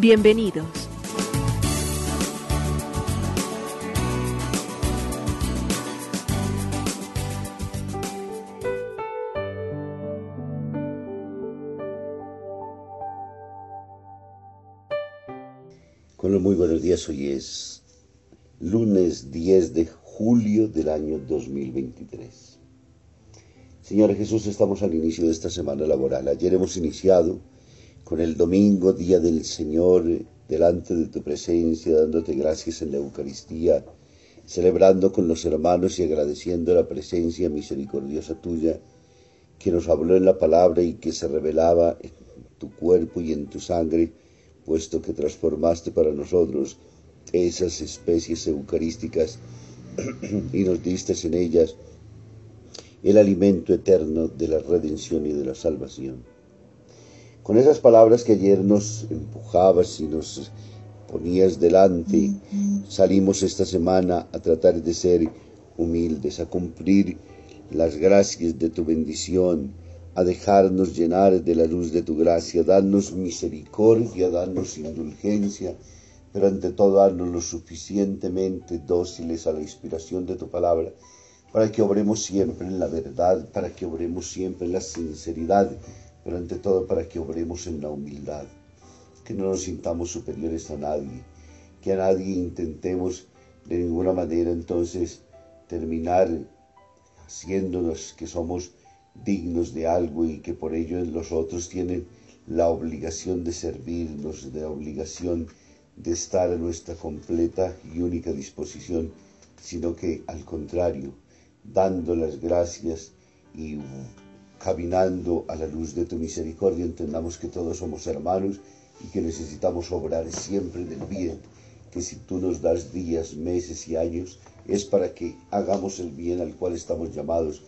Bienvenidos. Con los muy buenos días, hoy es lunes 10 de julio del año 2023. Señor Jesús, estamos al inicio de esta semana laboral. Ayer hemos iniciado con el domingo, Día del Señor, delante de tu presencia, dándote gracias en la Eucaristía, celebrando con los hermanos y agradeciendo la presencia misericordiosa tuya, que nos habló en la palabra y que se revelaba en tu cuerpo y en tu sangre, puesto que transformaste para nosotros esas especies eucarísticas y nos diste en ellas el alimento eterno de la redención y de la salvación. Con esas palabras que ayer nos empujabas y nos ponías delante, salimos esta semana a tratar de ser humildes, a cumplir las gracias de tu bendición, a dejarnos llenar de la luz de tu gracia, darnos misericordia, darnos indulgencia, pero ante todo darnos lo suficientemente dóciles a la inspiración de tu palabra para que obremos siempre en la verdad, para que obremos siempre en la sinceridad, pero ante todo para que obremos en la humildad, que no nos sintamos superiores a nadie, que a nadie intentemos de ninguna manera entonces terminar haciéndonos que somos dignos de algo y que por ello los otros tienen la obligación de servirnos, de la obligación de estar a nuestra completa y única disposición, sino que al contrario, dando las gracias y caminando a la luz de tu misericordia, entendamos que todos somos hermanos y que necesitamos obrar siempre del bien, que si tú nos das días, meses y años, es para que hagamos el bien al cual estamos llamados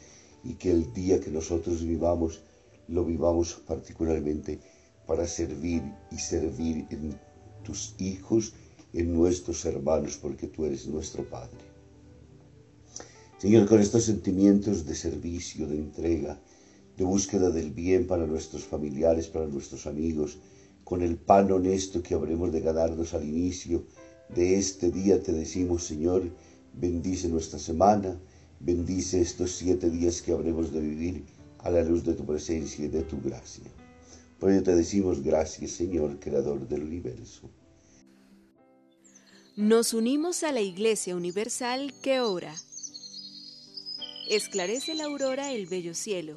y que el día que nosotros vivamos, lo vivamos particularmente para servir y servir en tus hijos, en nuestros hermanos, porque tú eres nuestro Padre. Señor, con estos sentimientos de servicio, de entrega, de búsqueda del bien para nuestros familiares, para nuestros amigos, con el pan honesto que habremos de ganarnos al inicio de este día, te decimos, Señor, bendice nuestra semana, bendice estos siete días que habremos de vivir a la luz de tu presencia y de tu gracia. Por ello te decimos gracias, Señor, Creador del universo. Nos unimos a la Iglesia Universal que ora Esclarece la aurora el bello cielo,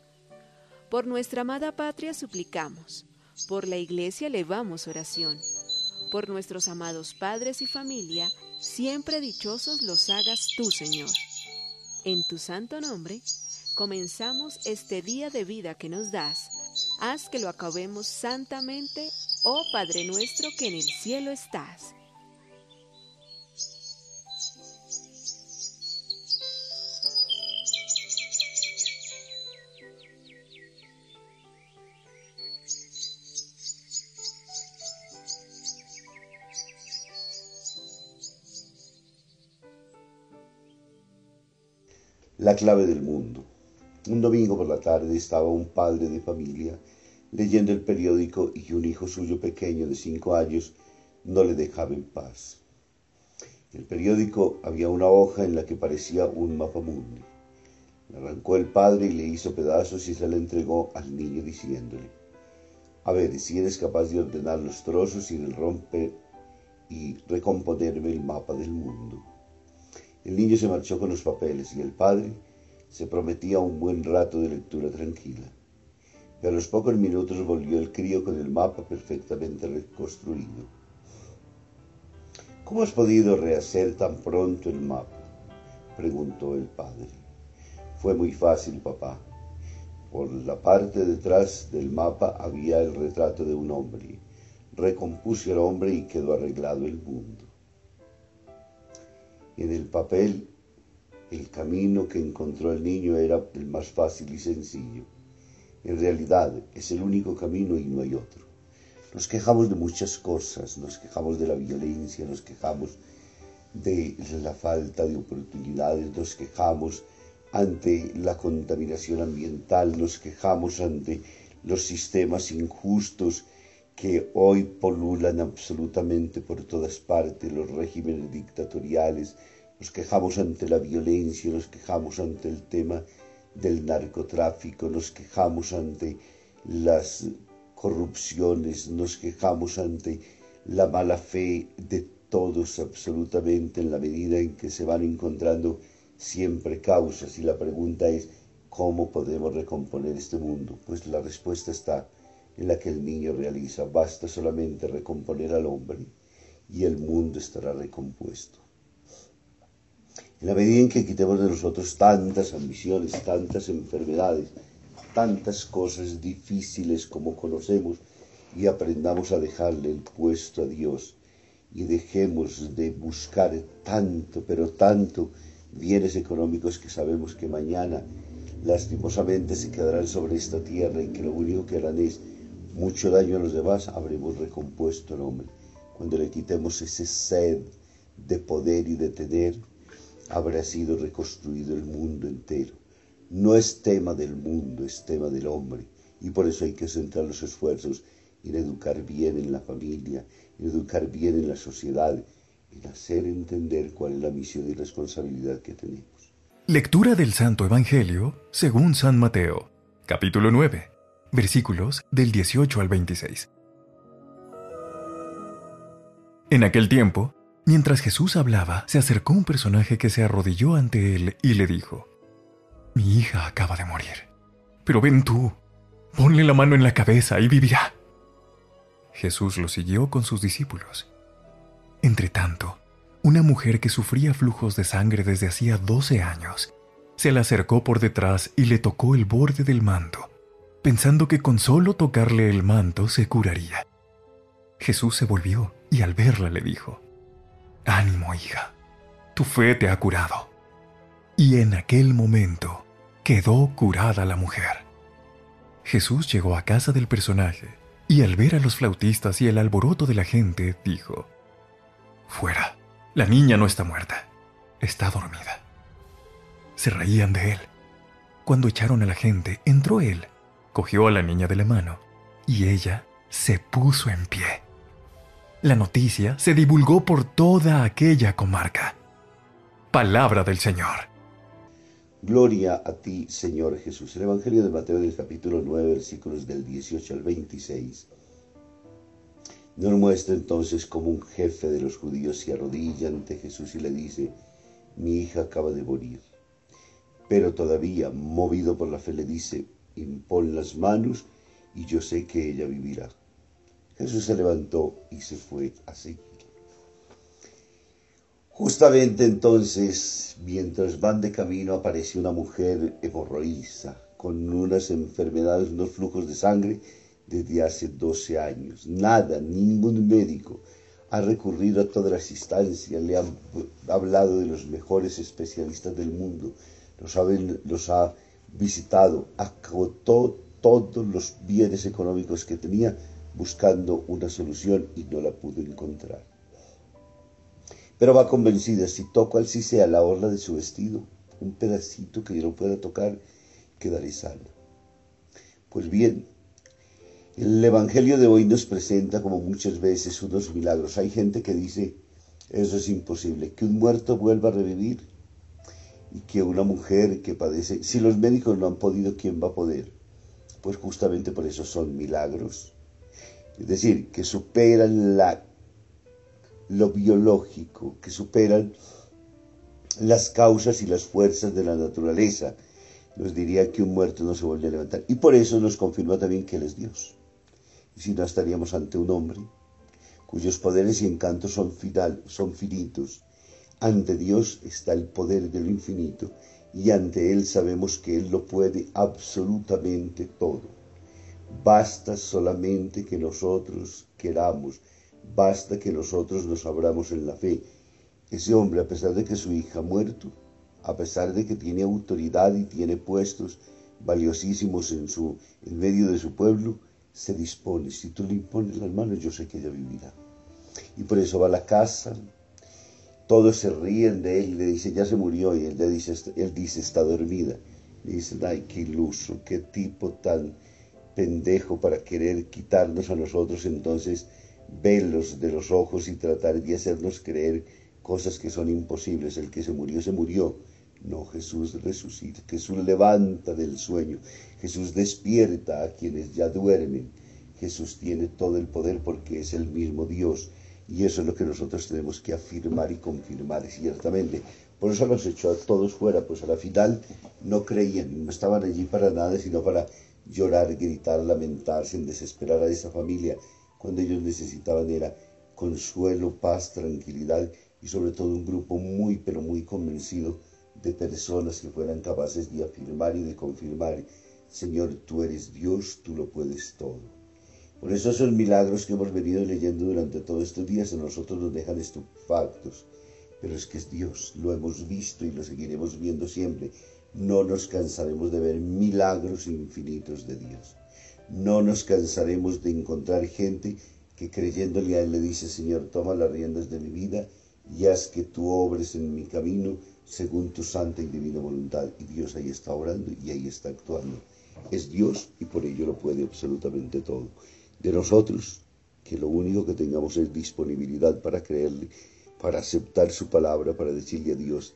Por nuestra amada patria suplicamos, por la iglesia elevamos oración, por nuestros amados padres y familia, siempre dichosos los hagas tú, Señor. En tu santo nombre, comenzamos este día de vida que nos das. Haz que lo acabemos santamente, oh Padre nuestro que en el cielo estás. La clave del mundo. Un domingo por la tarde estaba un padre de familia leyendo el periódico y un hijo suyo pequeño de cinco años no le dejaba en paz. En el periódico había una hoja en la que parecía un mapamundi. Le arrancó el padre y le hizo pedazos y se la entregó al niño diciéndole, a ver si eres capaz de ordenar los trozos y de romper y recomponerme el mapa del mundo. El niño se marchó con los papeles y el padre se prometía un buen rato de lectura tranquila. Pero a los pocos minutos volvió el crío con el mapa perfectamente reconstruido. ¿Cómo has podido rehacer tan pronto el mapa? preguntó el padre. Fue muy fácil, papá. Por la parte detrás del mapa había el retrato de un hombre. Recompuse al hombre y quedó arreglado el mundo. En el papel, el camino que encontró el niño era el más fácil y sencillo. En realidad es el único camino y no hay otro. Nos quejamos de muchas cosas, nos quejamos de la violencia, nos quejamos de la falta de oportunidades, nos quejamos ante la contaminación ambiental, nos quejamos ante los sistemas injustos que hoy polulan absolutamente por todas partes, los regímenes dictatoriales, nos quejamos ante la violencia, nos quejamos ante el tema del narcotráfico, nos quejamos ante las corrupciones, nos quejamos ante la mala fe de todos absolutamente en la medida en que se van encontrando siempre causas y la pregunta es ¿cómo podemos recomponer este mundo? Pues la respuesta está en la que el niño realiza, basta solamente recomponer al hombre y el mundo estará recompuesto. En la medida en que quitemos de nosotros tantas ambiciones, tantas enfermedades, tantas cosas difíciles como conocemos y aprendamos a dejarle el puesto a Dios y dejemos de buscar tanto, pero tanto bienes económicos que sabemos que mañana lastimosamente se quedarán sobre esta tierra y que lo único que harán es mucho daño a los demás, habremos recompuesto al hombre. Cuando le quitemos ese sed de poder y de tener, habrá sido reconstruido el mundo entero. No es tema del mundo, es tema del hombre. Y por eso hay que centrar los esfuerzos en educar bien en la familia, en educar bien en la sociedad, en hacer entender cuál es la misión y responsabilidad que tenemos. Lectura del Santo Evangelio según San Mateo, capítulo 9, versículos del 18 al 26. En aquel tiempo, Mientras Jesús hablaba, se acercó un personaje que se arrodilló ante él y le dijo, Mi hija acaba de morir, pero ven tú, ponle la mano en la cabeza y vivirá. Jesús lo siguió con sus discípulos. Entretanto, una mujer que sufría flujos de sangre desde hacía doce años, se le acercó por detrás y le tocó el borde del manto, pensando que con solo tocarle el manto se curaría. Jesús se volvió y al verla le dijo, Ánimo, hija, tu fe te ha curado. Y en aquel momento quedó curada la mujer. Jesús llegó a casa del personaje y al ver a los flautistas y el alboroto de la gente, dijo, Fuera, la niña no está muerta, está dormida. Se reían de él. Cuando echaron a la gente, entró él, cogió a la niña de la mano y ella se puso en pie. La noticia se divulgó por toda aquella comarca. Palabra del Señor. Gloria a ti, Señor Jesús. El Evangelio de Mateo del capítulo 9, versículos del 18 al 26. Nos muestra entonces como un jefe de los judíos se arrodilla ante Jesús y le dice, mi hija acaba de morir. Pero todavía, movido por la fe, le dice, impon las manos y yo sé que ella vivirá. Jesús se levantó y se fue a seguir. Justamente entonces, mientras van de camino, aparece una mujer hemorroísa, con unas enfermedades, unos flujos de sangre desde hace 12 años. Nada, ningún médico ha recurrido a todas las instancias, le han hablado de los mejores especialistas del mundo, los ha, los ha visitado, acotó todos los bienes económicos que tenía buscando una solución y no la pudo encontrar. Pero va convencida, si toco al sí sea la orla de su vestido, un pedacito que yo no pueda tocar, quedaré sana. Pues bien, el Evangelio de hoy nos presenta como muchas veces unos milagros. Hay gente que dice, eso es imposible, que un muerto vuelva a revivir y que una mujer que padece, si los médicos no han podido, ¿quién va a poder? Pues justamente por eso son milagros es decir, que superan la, lo biológico, que superan las causas y las fuerzas de la naturaleza. Nos diría que un muerto no se vuelve a levantar. Y por eso nos confirma también que Él es Dios. Y si no estaríamos ante un hombre cuyos poderes y encantos son, son finitos. Ante Dios está el poder de lo infinito y ante Él sabemos que Él lo puede absolutamente todo. Basta solamente que nosotros queramos, basta que nosotros nos abramos en la fe. Ese hombre, a pesar de que su hija ha muerto, a pesar de que tiene autoridad y tiene puestos valiosísimos en, su, en medio de su pueblo, se dispone. Si tú le impones las manos, yo sé que ella vivirá. Y por eso va a la casa, todos se ríen de él y le dicen, ya se murió, y él, le dice, él dice, está dormida. Le dicen, ay, qué iluso, qué tipo tan pendejo para querer quitarnos a nosotros entonces velos de los ojos y tratar de hacernos creer cosas que son imposibles. El que se murió, se murió. No, Jesús resucita, Jesús levanta del sueño, Jesús despierta a quienes ya duermen. Jesús tiene todo el poder porque es el mismo Dios. Y eso es lo que nosotros tenemos que afirmar y confirmar ciertamente. Por eso los echó a todos fuera, pues a la final no creían, no estaban allí para nada, sino para llorar, gritar, lamentarse, en desesperar a esa familia, cuando ellos necesitaban era consuelo, paz, tranquilidad y sobre todo un grupo muy, pero muy convencido de personas que fueran capaces de afirmar y de confirmar, Señor, tú eres Dios, tú lo puedes todo. Por eso esos milagros que hemos venido leyendo durante todos estos días a nosotros nos dejan estupefactos. Pero es que es Dios, lo hemos visto y lo seguiremos viendo siempre. No nos cansaremos de ver milagros infinitos de Dios. No nos cansaremos de encontrar gente que creyéndole a Él le dice, Señor, toma las riendas de mi vida y haz que tú obres en mi camino según tu santa y divina voluntad. Y Dios ahí está orando y ahí está actuando. Es Dios y por ello lo puede absolutamente todo. De nosotros, que lo único que tengamos es disponibilidad para creerle, para aceptar su palabra, para decirle a Dios,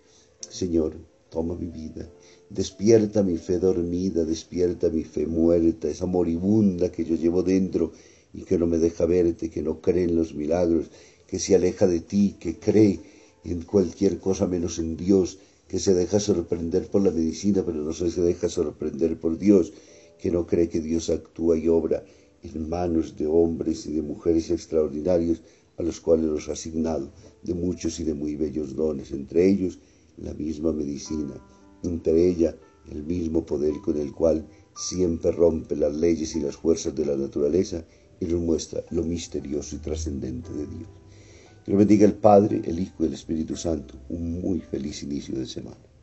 Señor, toma mi vida, despierta mi fe dormida, despierta mi fe muerta, esa moribunda que yo llevo dentro y que no me deja verte, que no cree en los milagros, que se aleja de ti, que cree en cualquier cosa menos en Dios, que se deja sorprender por la medicina, pero no se deja sorprender por Dios, que no cree que Dios actúa y obra en manos de hombres y de mujeres extraordinarios a los cuales los ha asignado de muchos y de muy bellos dones, entre ellos la misma medicina, entre ella el mismo poder con el cual siempre rompe las leyes y las fuerzas de la naturaleza y nos muestra lo misterioso y trascendente de Dios. Que lo bendiga el Padre, el Hijo y el Espíritu Santo. Un muy feliz inicio de semana.